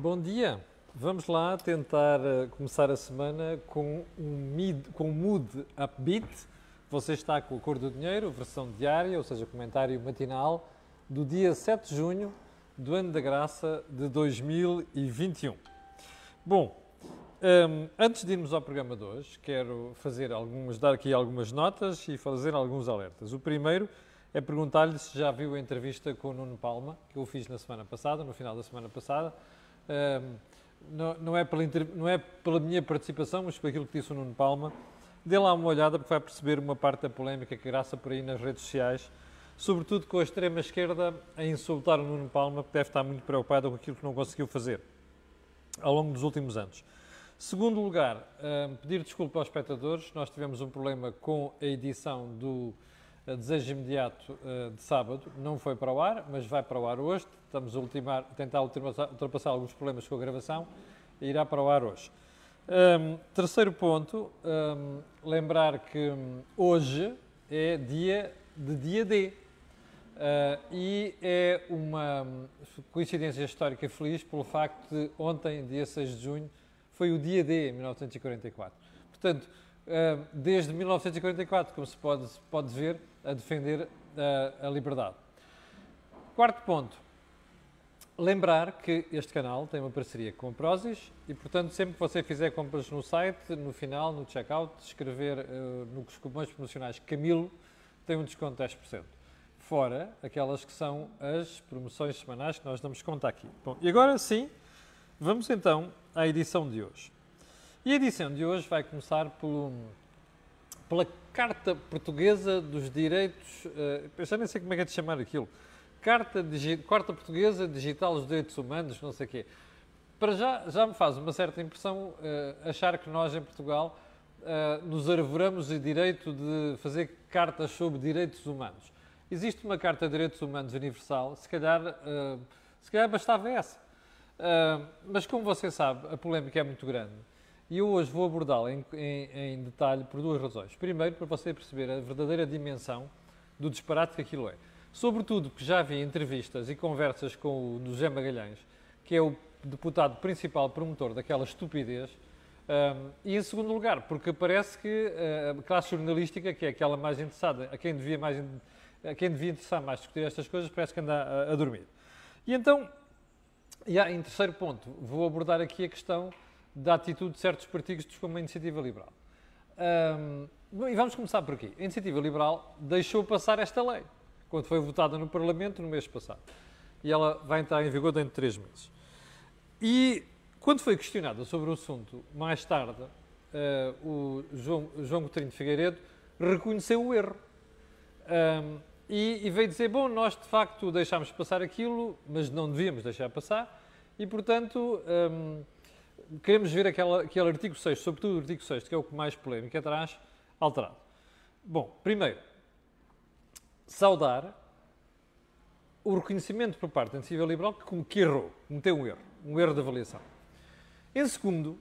Bom dia. Vamos lá tentar uh, começar a semana com um, mid, com mood upbeat. Você está com a cor do dinheiro, versão diária, ou seja, comentário matinal, do dia 7 de junho do ano da graça de 2021. Bom, um, antes de irmos ao programa de hoje, quero fazer algumas, dar aqui algumas notas e fazer alguns alertas. O primeiro é perguntar-lhe se já viu a entrevista com o Nuno Palma, que eu fiz na semana passada, no final da semana passada. Não, é pela, não é pela minha participação, mas por aquilo que disse o Nuno Palma. Dê lá uma olhada porque vai perceber uma parte da polémica que graça por aí nas redes sociais sobretudo com a extrema-esquerda a insultar o Nuno Palma, que deve estar muito preocupado com aquilo que não conseguiu fazer ao longo dos últimos anos. Segundo lugar, pedir desculpa aos espectadores, nós tivemos um problema com a edição do Desejo Imediato eh, de sábado, não foi para o ar, mas vai para o ar hoje, estamos a ultimar, tentar ultrapassar, alguns problemas com a gravação e irá para o ar hoje. Um, terceiro ponto, um, lembrar que hum, hoje é dia de dia D. Uh, e é uma coincidência histórica feliz pelo facto de ontem, dia 6 de junho, foi o dia D, em 1944. Portanto, desde 1944, como se pode, pode ver, a defender uh, a liberdade. Quarto ponto. Lembrar que este canal tem uma parceria com a Prozis e, portanto, sempre que você fizer compras no site, no final, no checkout, escrever nos cupons promocionais Camilo, tem um desconto de 10% fora aquelas que são as promoções semanais que nós damos conta aqui. Bom, e agora sim, vamos então à edição de hoje. E a edição de hoje vai começar pelo, pela Carta Portuguesa dos Direitos, uh, eu já nem sei como é que é de chamar aquilo, Carta, Digi Carta Portuguesa Digital dos Direitos Humanos, não sei o quê. Para já, já me faz uma certa impressão uh, achar que nós em Portugal uh, nos arvoramos o direito de fazer cartas sobre direitos humanos. Existe uma Carta de Direitos Humanos Universal, se calhar, uh, se calhar bastava essa. Mas como você sabe, a polémica é muito grande. E eu hoje vou abordá-la em, em, em, detalhe por duas razões. Primeiro, para você perceber a verdadeira dimensão do disparate que aquilo é. Sobretudo porque já vi entrevistas e conversas com o José Magalhães, que é o deputado principal promotor daquela estupidez. Um, e em segundo lugar, porque parece que uh, a classe jornalística, que é aquela mais interessada, a quem devia mais quem devia interessar mais discutir estas coisas parece que anda a, a dormir. E então, e há, em terceiro ponto, vou abordar aqui a questão da atitude de certos partidos como a Iniciativa Liberal. Um, e vamos começar por aqui. A Iniciativa Liberal deixou passar esta lei, quando foi votada no Parlamento no mês passado. E ela vai entrar em vigor dentro de três meses. E quando foi questionada sobre o assunto, mais tarde, uh, o João, João Coutinho de Figueiredo reconheceu o erro. Um, e, e, veio dizer, bom, nós de facto deixámos passar aquilo, mas não devíamos deixar passar, e portanto um, queremos ver aquela, aquele artigo 6, sobretudo o artigo 6, que é o que mais polémica traz, alterado. Bom, primeiro, saudar o reconhecimento por parte da iniciativa liberal que, que errou, cometeu um erro, um erro de avaliação. Em segundo,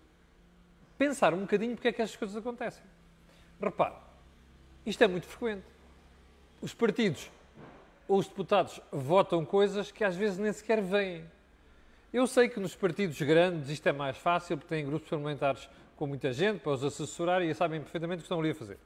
pensar um bocadinho porque é que estas coisas acontecem. Repare, isto é muito frequente os partidos ou os deputados votam coisas que às vezes nem sequer vêm. Eu sei que nos partidos grandes isto é mais fácil, porque têm grupos parlamentares com muita gente para os assessorar e sabem perfeitamente o que estão ali a fazer.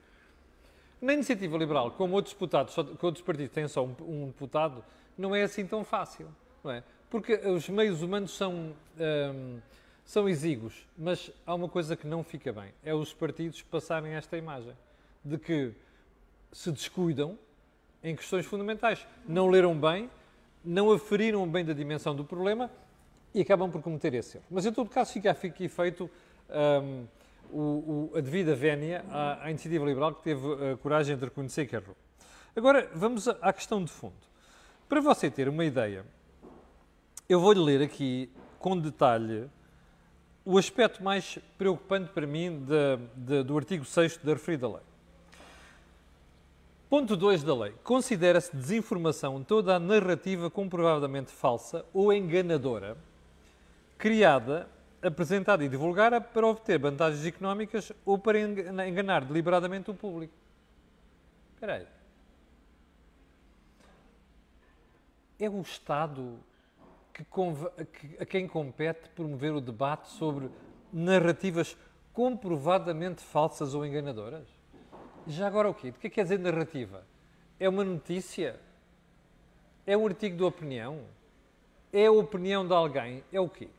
Na iniciativa liberal, como outros deputados, que outros partidos têm só um, um, deputado, não é assim tão fácil, não é? Porque os meios humanos são, hum, são exíguos, mas há uma coisa que não fica bem, é os partidos passarem esta imagem de que se descuidam em questões fundamentais. Não leram bem, não aferiram bem da dimensão do problema e acabam por cometer esse erro. Mas, em todo caso, fica aqui feito um, o, o, a devida vénia à, à, iniciativa liberal que teve a coragem de reconhecer que errou. Agora, vamos à questão de fundo. Para você ter uma ideia, eu vou-lhe ler aqui com detalhe o aspecto mais preocupante para mim de, de, do artigo 6 da referida lei. Ponto 2 da lei. Considera-se desinformação toda a narrativa comprovadamente falsa ou enganadora, criada, apresentada e divulgada para obter vantagens económicas ou para enganar deliberadamente o público. Espera aí. É o Estado que, a quem compete promover o debate sobre narrativas comprovadamente falsas ou enganadoras? Já agora o quê? O que é que quer dizer narrativa? É uma notícia? É um artigo de opinião? É a opinião de alguém? É o quê?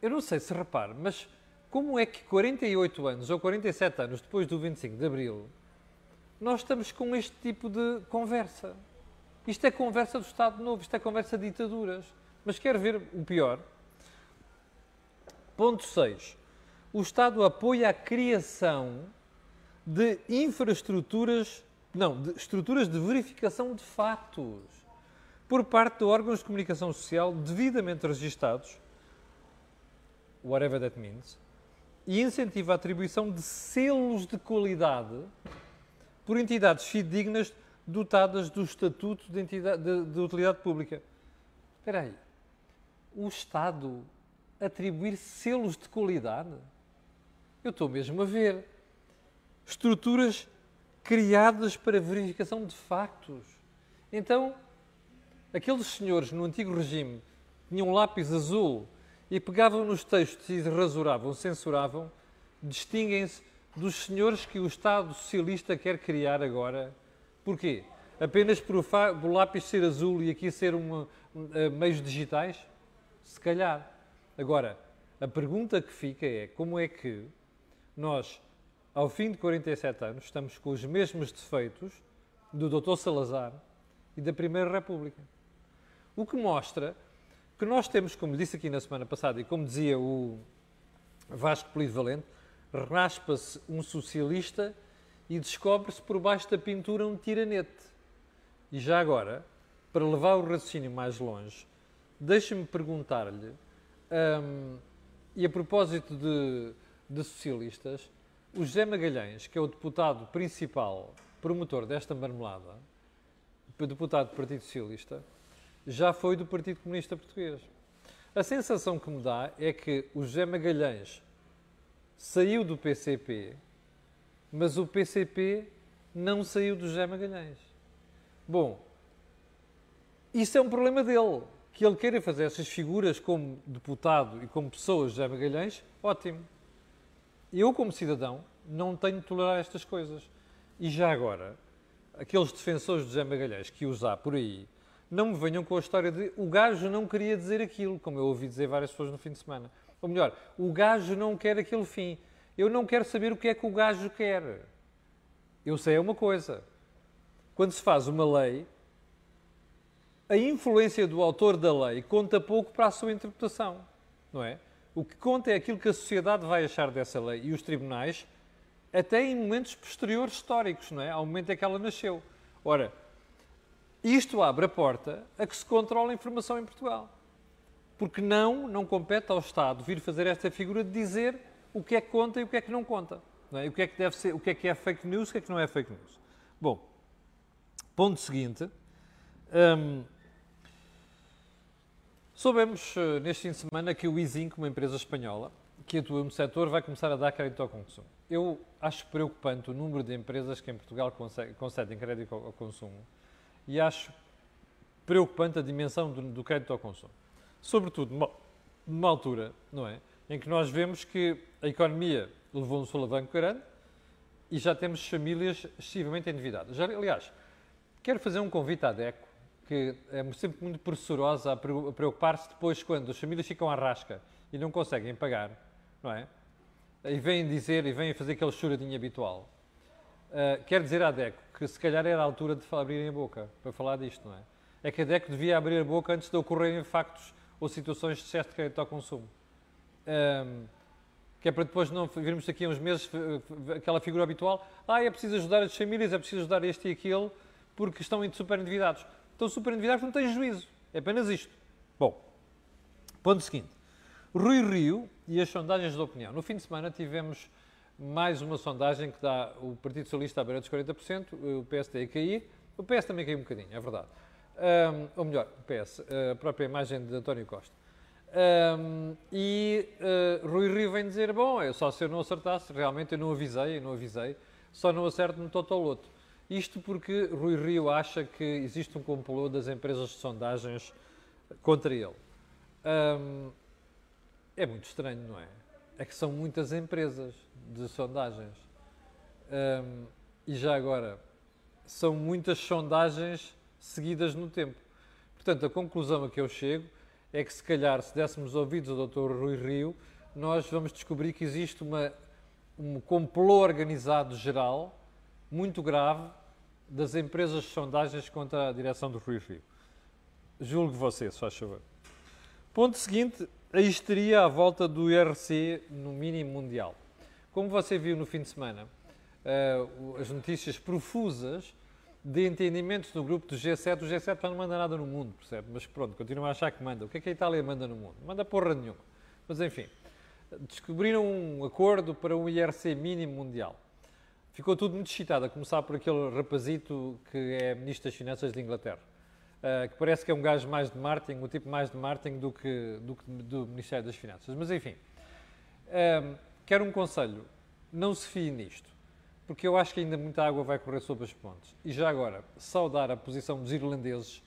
Eu não sei se repare, mas como é que 48 anos ou 47 anos depois do 25 de Abril nós estamos com este tipo de conversa? Isto é conversa do Estado Novo, isto é conversa de ditaduras. Mas quer ver o pior? Ponto 6. O Estado apoia a criação de infraestruturas, não, de estruturas de verificação de fatos por parte de órgãos de comunicação social devidamente registados, whatever that means, e incentiva a atribuição de selos de qualidade por entidades fidedignas dotadas do Estatuto de, entidade, de, de Utilidade Pública. Espera aí. O Estado atribuir selos de qualidade? Eu estou mesmo a ver. Estruturas criadas para verificação de factos. Então, aqueles senhores no antigo regime tinham um lápis azul e pegavam nos textos e rasuravam, censuravam, distinguem-se dos senhores que o Estado Socialista quer criar agora. Porquê? Apenas por o, lápis ser azul e aqui ser uma, uh, meios digitais? Se calhar. Agora, a pergunta que fica é como é que nós, ao fim de 47 anos, estamos com os mesmos defeitos do Dr. Salazar e da Primeira República. O que mostra que nós temos, como disse aqui na semana passada e como dizia o Vasco Polivalente, raspa-se um socialista e descobre-se por baixo da pintura um tiranete. E já agora, para levar o raciocínio mais longe, deixe-me perguntar-lhe, um, e a propósito de, de socialistas, o José Magalhães, que é o deputado principal promotor desta marmelada, deputado do Partido Socialista, já foi do Partido Comunista Português. A sensação que me dá é que o José Magalhães saiu do PCP, mas o PCP não saiu do José Magalhães. Bom, isso é um problema dele. Que ele queira fazer essas figuras como deputado e como pessoa José Magalhães, ótimo. Eu, como cidadão, não tenho de tolerar estas coisas. E já agora, aqueles defensores de José Magalhães que há por aí, não me venham com a história de o gajo não queria dizer aquilo, como eu ouvi dizer várias pessoas no fim de semana. Ou melhor, o gajo não quer aquele fim. Eu não quero saber o que é que o gajo quer. Eu sei uma coisa. Quando se faz uma lei, a influência do autor da lei conta pouco para a sua interpretação, não é? O que conta é aquilo que a sociedade vai achar dessa lei e os tribunais, até em momentos posteriores históricos, não é? Ao momento em que ela nasceu. Ora, isto abre a porta a que se controle a informação em Portugal. Porque não, não compete ao Estado vir fazer esta figura de dizer o que é que conta e o que é que não conta. Não é? O que é que deve ser, o que é que é fake news, o que é que não é fake news. Bom, ponto seguinte. Hum, soubemos uh, neste fim de semana que o Easinc, uma empresa espanhola, que atua no setor, vai começar a dar crédito ao consumo. Eu acho preocupante o número de empresas que em Portugal concedem crédito ao consumo e acho preocupante a dimensão do, do crédito ao consumo. Sobretudo numa, numa, altura, não é? Em que nós vemos que a economia levou um solavanco grande e já temos famílias excessivamente endividadas. Já, aliás, quero fazer um convite à DECO, que é sempre muito pressurosa a preocupar-se depois quando as famílias ficam à rasca e não conseguem pagar, não é? E vêm dizer e vêm fazer aquele choradinho habitual. Uh, quero dizer à DECO que se calhar era a altura de abrirem a boca para falar disto, não é? É que a DECO devia abrir a boca antes de ocorrerem factos ou situações de excesso de crédito ao consumo. Um, que é para depois não virmos aqui uns meses aquela figura habitual, ah, é preciso ajudar as famílias, é preciso ajudar este e aquele, porque estão super endividados. Estão super endividados porque não têm juízo. É apenas isto. Bom, ponto seguinte. Rui Rio e as sondagens de opinião. No fim de semana tivemos mais uma sondagem que dá o Partido Socialista à beira dos 40%, o PSD a cair, o PS também caiu um bocadinho, é verdade. Um, ou melhor, o PS, a própria imagem de António Costa. Um, e uh, Rui Rio vem dizer, bom, é só se eu não acertasse, realmente eu não avisei, eu não avisei, só não acerto no Totoloto. Isto porque Rui Rio acha que existe um complô das empresas de sondagens contra ele. Hum, é muito estranho, não é? É que são muitas empresas de sondagens. Hum, e já agora, são muitas sondagens seguidas no tempo. Portanto, a conclusão a que eu chego é que, se calhar, se dessemos ouvidos ao Dr. Rui Rio, nós vamos descobrir que existe uma, um complô organizado geral muito grave das empresas de sondagens contra a direção do Rui Rio. Julgo você, se faz favor. Ponto seguinte, a histeria à volta do IRC no mínimo mundial. Como você viu no fim de semana, uh, as notícias profusas de entendimentos do grupo do G7. O G7 já não manda nada no mundo, percebe? Mas pronto, continua a achar que manda. O que é que a Itália manda no mundo? Manda porra nenhuma. Mas enfim, descobriram um acordo para um IRC mínimo mundial. Ficou tudo muito excitado, a começar por aquele rapazito que é Ministro das Finanças de Inglaterra. Uh, que parece que é um gajo mais de marketing, um tipo mais de marketing do que do, que do Ministério das Finanças. Mas enfim, uh, quero um conselho: não se fie nisto porque eu acho que ainda muita água vai correr sobre as pontes. E já agora, saudar a posição dos irlandeses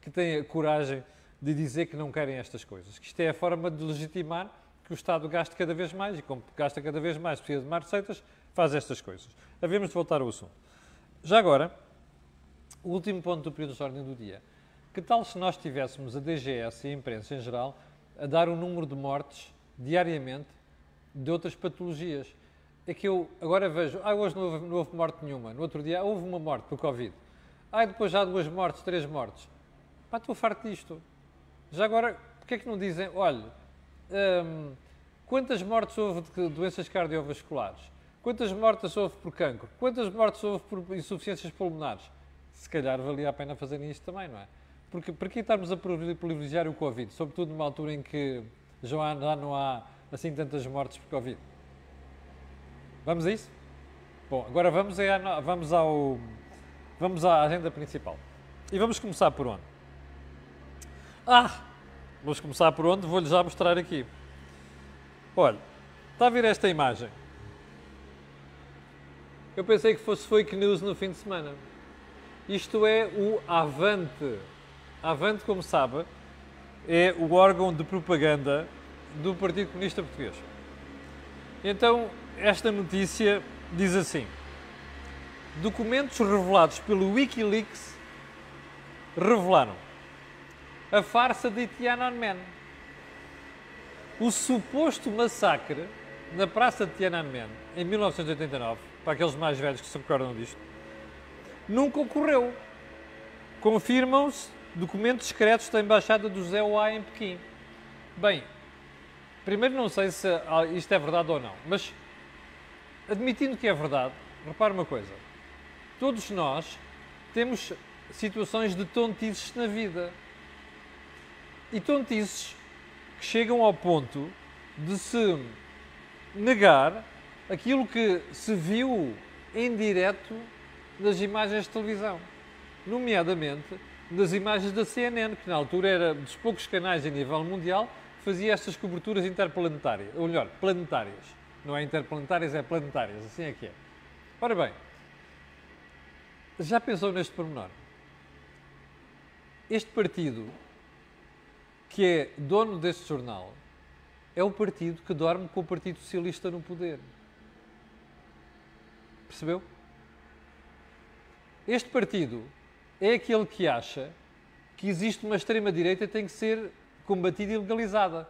que têm a coragem de dizer que não querem estas coisas. Que isto é a forma de legitimar que o Estado gaste cada vez mais e, como gasta cada vez mais, precisa de mais receitas, faz estas coisas. Havemos de voltar ao assunto. Já agora, o último ponto do período de ordem do dia. Que tal se nós tivéssemos a DGS e a imprensa em geral a dar o um número de mortes diariamente de outras patologias? é que eu agora vejo, ah, hoje não houve, não houve morte nenhuma, no outro dia houve uma morte por Covid. Ah, depois já duas mortes, três mortes. Pá, estou farto disto. Já agora, porquê é que não dizem, olha, hum, quantas mortes houve de doenças cardiovasculares? Quantas mortes houve por cancro? Quantas mortes houve por insuficiências pulmonares? Se calhar valia a pena fazerem isto também, não é? Porque para que estarmos a privilegiar o Covid? Sobretudo numa altura em que já não há assim tantas mortes por Covid. Vamos a isso? Bom, agora vamos, a, vamos, ao, vamos à agenda principal. E vamos começar por onde? Ah! Vamos começar por onde? Vou-lhe já mostrar aqui. Olha, está a ver esta imagem? Eu pensei que fosse fake news no fim de semana. Isto é o Avante. Avante, como sabe, é o órgão de propaganda do Partido Comunista Português. Então, esta notícia diz assim: Documentos revelados pelo Wikileaks revelaram a farsa de Tiananmen. O suposto massacre na Praça de Tiananmen em 1989, para aqueles mais velhos que se recordam disto, nunca ocorreu. Confirmam-se documentos secretos da Embaixada do Zé em Pequim. Bem, primeiro não sei se isto é verdade ou não, mas admitindo que é verdade, repare uma coisa: todos nós temos situações de tontices na vida. E tontices que chegam ao ponto de se negar aquilo que se viu em direto nas imagens de televisão, nomeadamente nas imagens da CNN, que na altura era dos poucos canais a nível mundial que fazia estas coberturas interplanetárias, ou melhor, planetárias. Não é interplanetárias, é planetárias. Assim é que é. Ora bem, já pensou neste pormenor? Este partido, que é dono deste jornal, é o partido que dorme com o Partido Socialista no poder. Percebeu? Este partido é aquele que acha que existe uma extrema-direita e tem que ser combatida e legalizada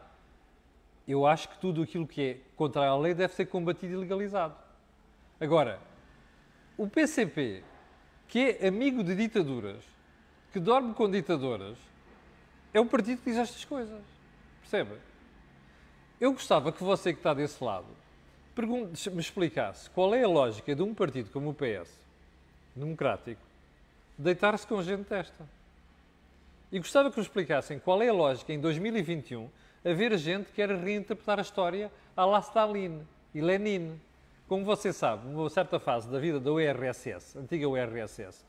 eu acho que tudo aquilo que é contra a lei deve ser combatido e legalizado. Agora, o PCP, que é amigo de ditaduras, que dorme com ditadoras, é o partido que diz estas coisas. Percebe? Eu gostava que você que está desse lado me explicasse qual é a lógica de um partido como o PS, democrático, deitar-se com gente desta. E gostava que me explicassem qual é a lógica em 2021 haver gente que quer reinterpretar a história à la Stalin e Lenin. Como você sabe, numa certa fase da vida da URSS, antiga URSS,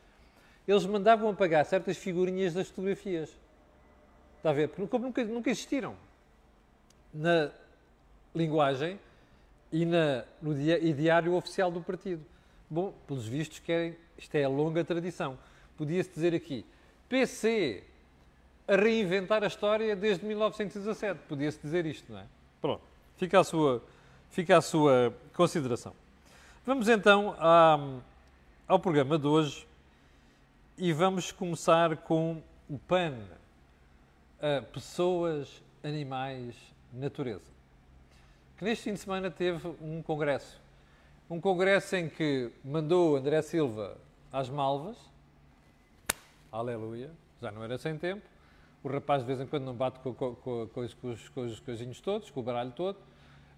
eles mandavam apagar certas figurinhas das fotografias. Está a ver? Porque nunca, nunca existiram na linguagem e na, no diário oficial do partido. Bom, pelos vistos, querem, isto é a longa tradição. Podia-se dizer aqui, PC a reinventar a história desde 1917. Podia-se dizer isto, não é? Pronto, fica a sua, fica a sua consideração. Vamos então ao programa de hoje e vamos começar com o PAN, pessoas, animais, natureza. Que neste fim de semana teve um congresso. Um congresso em que mandou André Silva às Malvas, aleluia, já não era sem tempo. O rapaz de vez em quando não bate com, com, com, com os, os coisinhos todos, com o baralho todo.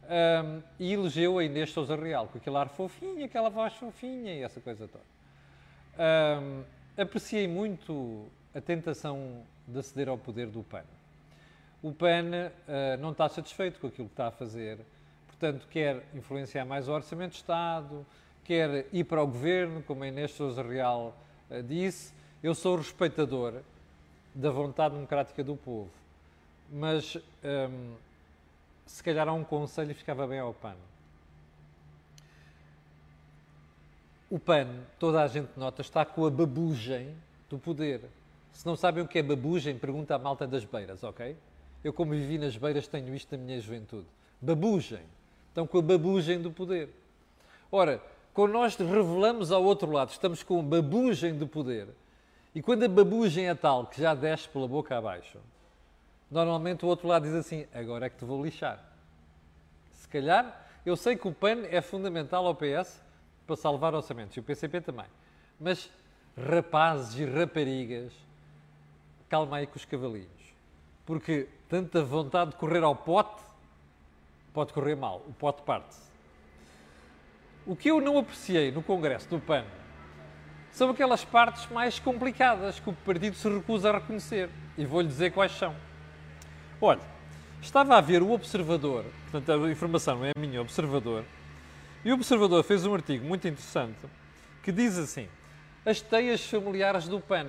Um, e elegeu a Inês Souza Real, com aquele ar fofinho, aquela voz fofinha e essa coisa toda. Um, apreciei muito a tentação de aceder ao poder do PAN. O PAN uh, não está satisfeito com aquilo que está a fazer, portanto, quer influenciar mais o Orçamento de Estado, quer ir para o governo, como a Inês Souza Real uh, disse, eu sou respeitador da vontade democrática do povo, mas hum, se calhar há um conselho e ficava bem ao PAN. O PAN, toda a gente nota, está com a babugem do poder. Se não sabem o que é babugem, pergunta à malta das beiras, ok? Eu, como vivi nas beiras, tenho isto na minha juventude. Babugem. Estão com a babugem do poder. Ora, quando nós revelamos ao outro lado, estamos com babugem do poder, e quando a babugem é tal que já desce pela boca abaixo, normalmente o outro lado diz assim: agora é que te vou lixar. Se calhar, eu sei que o PAN é fundamental ao PS para salvar orçamentos e o PCP também. Mas rapazes e raparigas, calma aí com os cavalinhos. Porque tanta vontade de correr ao pote pode correr mal. O pote parte-se. O que eu não apreciei no Congresso do PAN são aquelas partes mais complicadas que o partido se recusa a reconhecer. E vou-lhe dizer quais são. Olha, estava a ver o Observador, portanto a informação é a minha, Observador, e o Observador fez um artigo muito interessante que diz assim: as teias familiares do PAN.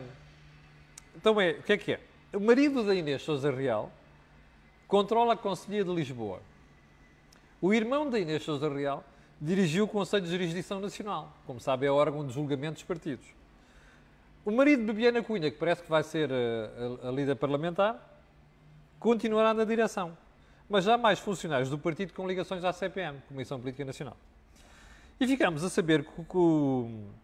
Então é, o que é que é? O marido da Inês Souza Real controla a Conselhia de Lisboa. O irmão da Inês Souza Real dirigiu o Conselho de Jurisdição Nacional. Como sabe, é órgão de julgamento dos partidos. O marido de Bebiana Cunha, que parece que vai ser a, eh, a, a líder parlamentar, continuará na direção. Mas já mais funcionários do partido com ligações à CPM, Comissão Política Nacional. E ficamos a saber que, que, uh,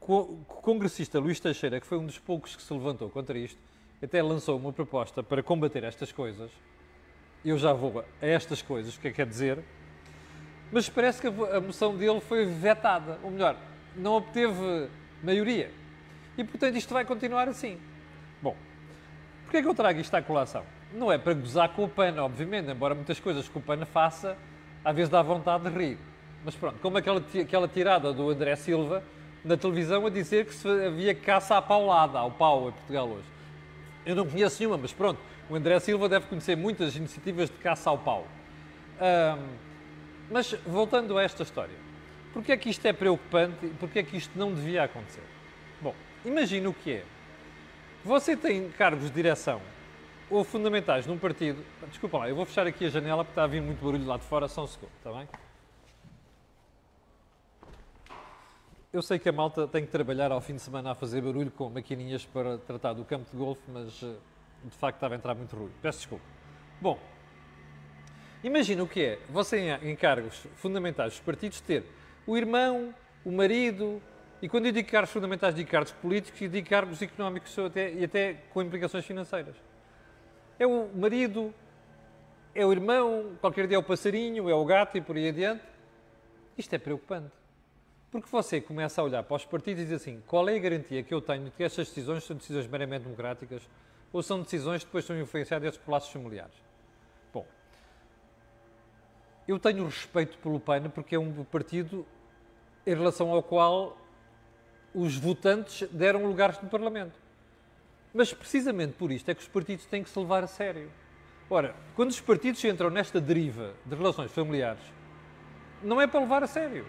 que o congressista Luís Teixeira, que foi um dos poucos que se levantou contra isto, até lançou uma proposta para combater estas coisas. Eu já vou a estas coisas, o que é que quer dizer? Mas parece que a moção dele foi vetada, ou melhor, não obteve maioria. E, portanto, isto vai continuar assim. Bom, porquê é que eu trago isto à colação? Não é para gozar com o PAN, obviamente, embora muitas coisas que o PAN faça, às vezes dá vontade de rir. Mas pronto, como aquela, aquela tirada do André Silva na televisão a dizer que se havia caça à paulada, ao pau em Portugal hoje. Eu não conheço nenhuma, mas pronto, o André Silva deve conhecer muitas iniciativas de caça ao pau. Um, mas voltando a esta história, porquê é que isto é preocupante e porquê é que isto não devia acontecer? Bom, imagina o que é. Você tem cargos de direção ou fundamentais num partido. Desculpa lá, eu vou fechar aqui a janela porque está a vir muito barulho lá de fora, só um segundo, está bem? Eu sei que a malta tem que trabalhar ao fim de semana a fazer barulho com maquininhas para tratar do campo de golfe, mas eh, de facto estava a entrar muito ruim. Peço desculpa. Bom, Imagina o que é você em cargos fundamentais dos partidos ter o irmão, o marido, e quando eu digo cargos fundamentais, digo cargos políticos e digo cargos económicos até, e até com implicações financeiras. É o marido, é o irmão, qualquer dia é o passarinho, é o gato e por aí adiante. Isto é preocupante. Porque você começa a olhar para os partidos e diz assim: qual é a garantia que eu tenho de que estas decisões são decisões meramente democráticas ou são decisões que depois são influenciadas por laços familiares? Eu tenho respeito pelo PAN porque é um partido em relação ao qual os votantes deram lugares no Parlamento. Mas precisamente por isto é que os partidos têm que se levar a sério. Ora, quando os partidos entram nesta deriva de relações familiares, não é para levar a sério.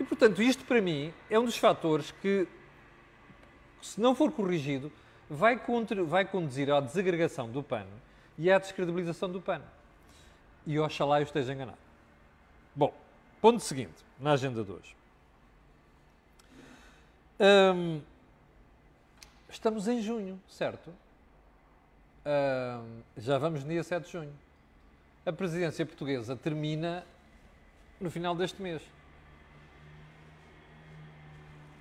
E portanto, isto para mim é um dos fatores que, se não for corrigido, vai, vai conduzir à desagregação do PAN e à descredibilização do PAN e oxalá eu esteja enganado. Bom, ponto seguinte, na agenda de hoje. Hum, estamos em junho, certo? Uh, já vamos no dia 7 de junho. A presidência portuguesa termina no final deste mês.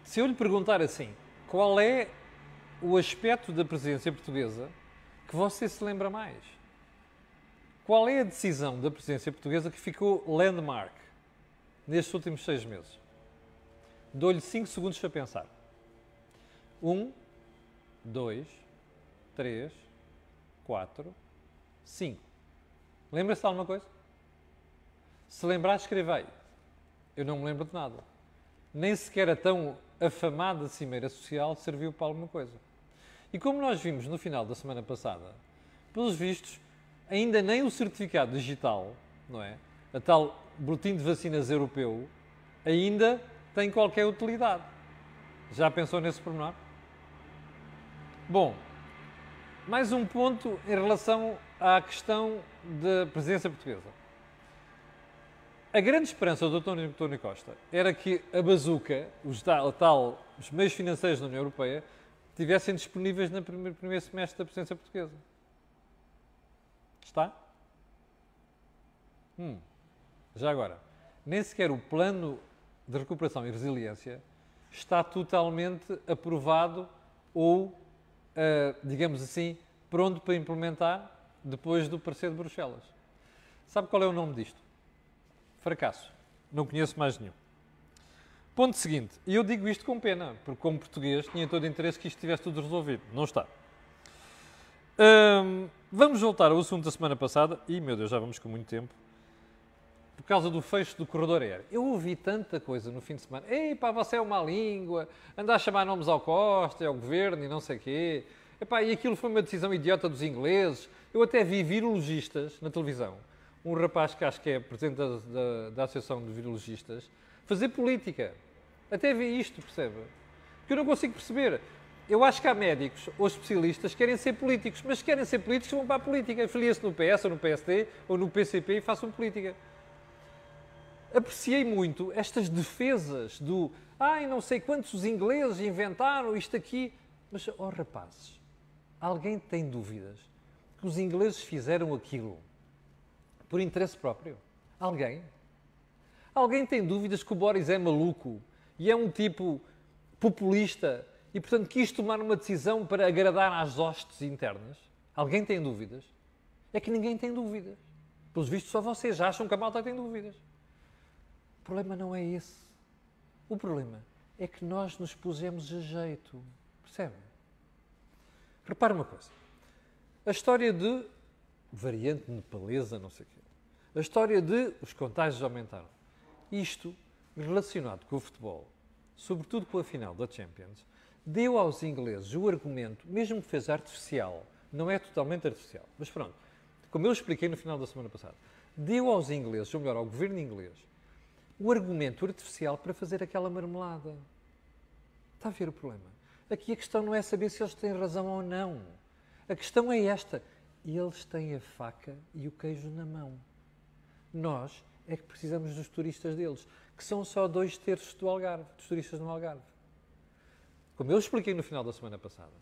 Se eu lhe perguntar assim, qual é o aspecto da presidência portuguesa que você se lembra mais? Qual é a decisão da presidência portuguesa que ficou landmark nestes últimos seis meses? Dou-lhe cinco segundos para pensar. Um, dois, três, quatro, cinco. Lembra-se de alguma coisa? Se lembrar, escreva aí. Eu não me lembro de nada. Nem sequer a tão afamada Cimeira Social serviu para alguma coisa. E como nós vimos no final da semana passada, pelos vistos, ainda nem o certificado digital, não é? A tal boletim de vacinas europeu, ainda tem qualquer utilidade. Já pensou nesse pormenor? Bom, mais um ponto em relação à questão da presença portuguesa. A grande esperança do Dr. António Costa era que a bazuca, os, tal, tal, os meios financeiros da União Europeia, estivessem disponíveis no primeiro, primeiro semestre da presença portuguesa. Está? Hum. Já agora, nem sequer o plano de recuperação e resiliência está totalmente aprovado ou, uh, digamos assim, pronto para implementar depois do parecer de Bruxelas. Sabe qual é o nome disto? Fracasso. Não conheço mais nenhum. Ponto seguinte, e eu digo isto com pena, porque como português tinha todo o interesse que isto estivesse tudo resolvido. Não está. Vamos voltar ao assunto da semana passada, e meu Deus, já vamos com muito tempo, por causa do fecho do corredor aéreo. Eu ouvi tanta coisa no fim de semana. Ei, pá, você é uma língua, anda a chamar nomes ao Costa, ao governo e não sei quê. Epá, e aquilo foi uma decisão idiota dos ingleses. Eu até vi virologistas na televisão, um rapaz que acho que é presidente da, da, da Associação de Virologistas, fazer política. Até vi isto, percebe? Que eu não consigo perceber. Eu acho que há médicos ou especialistas que querem ser políticos, mas se querem ser políticos vão para a política. Filia-se no PS ou no PSD ou no PCP e façam política. Apreciei muito estas defesas do ai, não sei quantos ingleses inventaram isto aqui. Mas, oh rapazes, alguém tem dúvidas que os ingleses fizeram aquilo por interesse próprio? Alguém? Alguém tem dúvidas que o Boris é maluco e é um tipo populista e, portanto, quis tomar uma decisão para agradar às hostes internas? Alguém tem dúvidas? É que ninguém tem dúvidas. Pelos vistos, só vocês acham que a malta tem dúvidas. O problema não é esse. O problema é que nós nos pusemos a jeito. Percebe? Repare uma coisa. A história de variante nepalesa, não sei o quê. A história de os contágios aumentaram. Isto relacionado com o futebol, sobretudo com a final da Champions, deu aos ingleses o argumento, mesmo que fez artificial, não é totalmente artificial, mas pronto, como eu expliquei no final da semana passada, deu aos ingleses, ou melhor, ao governo inglês, o argumento artificial para fazer aquela marmelada. Está a ver o problema? Aqui a questão não é saber se eles têm razão ou não. A questão é esta: eles têm a faca e o queijo na mão. Nós é que precisamos dos turistas deles, que são só dois terços do Algarve, dos turistas no Algarve. Como eu expliquei no final da semana passada,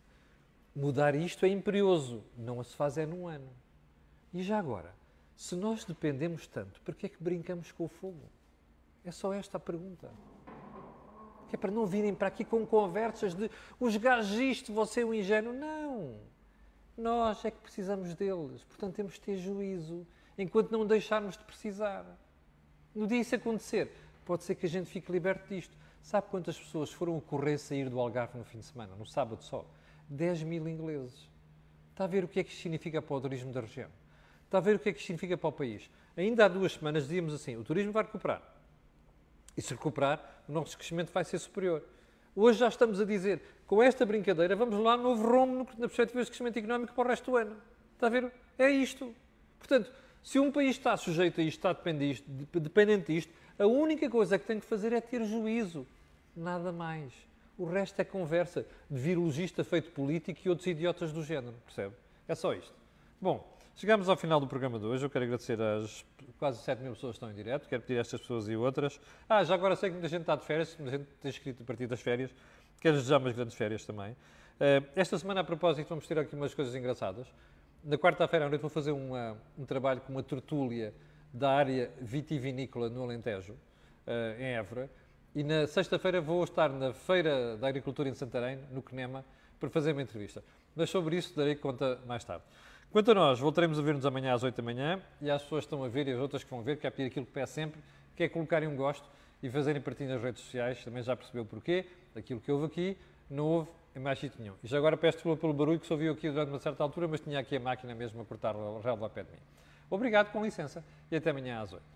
mudar isto é imperioso, não se faz é num ano. E já agora, se nós dependemos tanto, por que é que brincamos com o fogo? É só esta a pergunta. Que é para não virem para aqui com conversas de os gajos isto, você é um ingênuo. Não! Nós é que precisamos deles. Portanto, temos de ter juízo enquanto não deixarmos de precisar. No dia isso acontecer, pode ser que a gente fique liberto disto. Sabe quantas pessoas foram correr sair do Algarve no fim de semana, no sábado só? 10 mil ingleses. Está a ver o que é que isto significa para o turismo da região? Está a ver o que é que isto significa para o país? Ainda há duas semanas dizíamos assim: o turismo vai recuperar. E se recuperar, o nosso crescimento vai ser superior. Hoje já estamos a dizer, com esta brincadeira, vamos lá, novo rombo na perspectiva de crescimento económico para o resto do ano. Está a ver? É isto. Portanto, se um país está sujeito a isto, está dependente disto, a única coisa que tem que fazer é ter juízo. Nada mais. O resto é conversa de virologista feito político e outros idiotas do género, percebe? É só isto. Bom, chegamos ao final do programa de hoje. Eu quero agradecer às quase 7 mil pessoas que estão em direto. Quero pedir a estas pessoas e outras. Ah, já agora sei que muita gente está de férias, muita gente tem escrito a partir das férias. Quero desejar umas grandes férias também. Uh, esta semana, a propósito, vamos ter aqui umas coisas engraçadas. Na quarta-feira à noite vou fazer uma, um trabalho com uma tertúlia da área vitivinícola no Alentejo, uh, em Évora. E na sexta-feira vou estar na Feira da Agricultura em Santarém, no CNEMA, para fazer uma entrevista. Mas sobre isso darei conta mais tarde. Quanto a nós, voltaremos a ver-nos amanhã às 8 da manhã e às pessoas que estão a ver e as outras que vão ver, que é pedir aquilo que peço sempre, que é colocarem um gosto e fazerem partilha nas redes sociais. Também já percebeu porquê, aquilo que houve aqui, não houve em mais sítio nenhum. E já agora peço desculpa pelo barulho que se ouviu aqui durante uma certa altura, mas tinha aqui a máquina mesmo a cortar o relva ao pé de mim. Obrigado, com licença, e até amanhã às 8.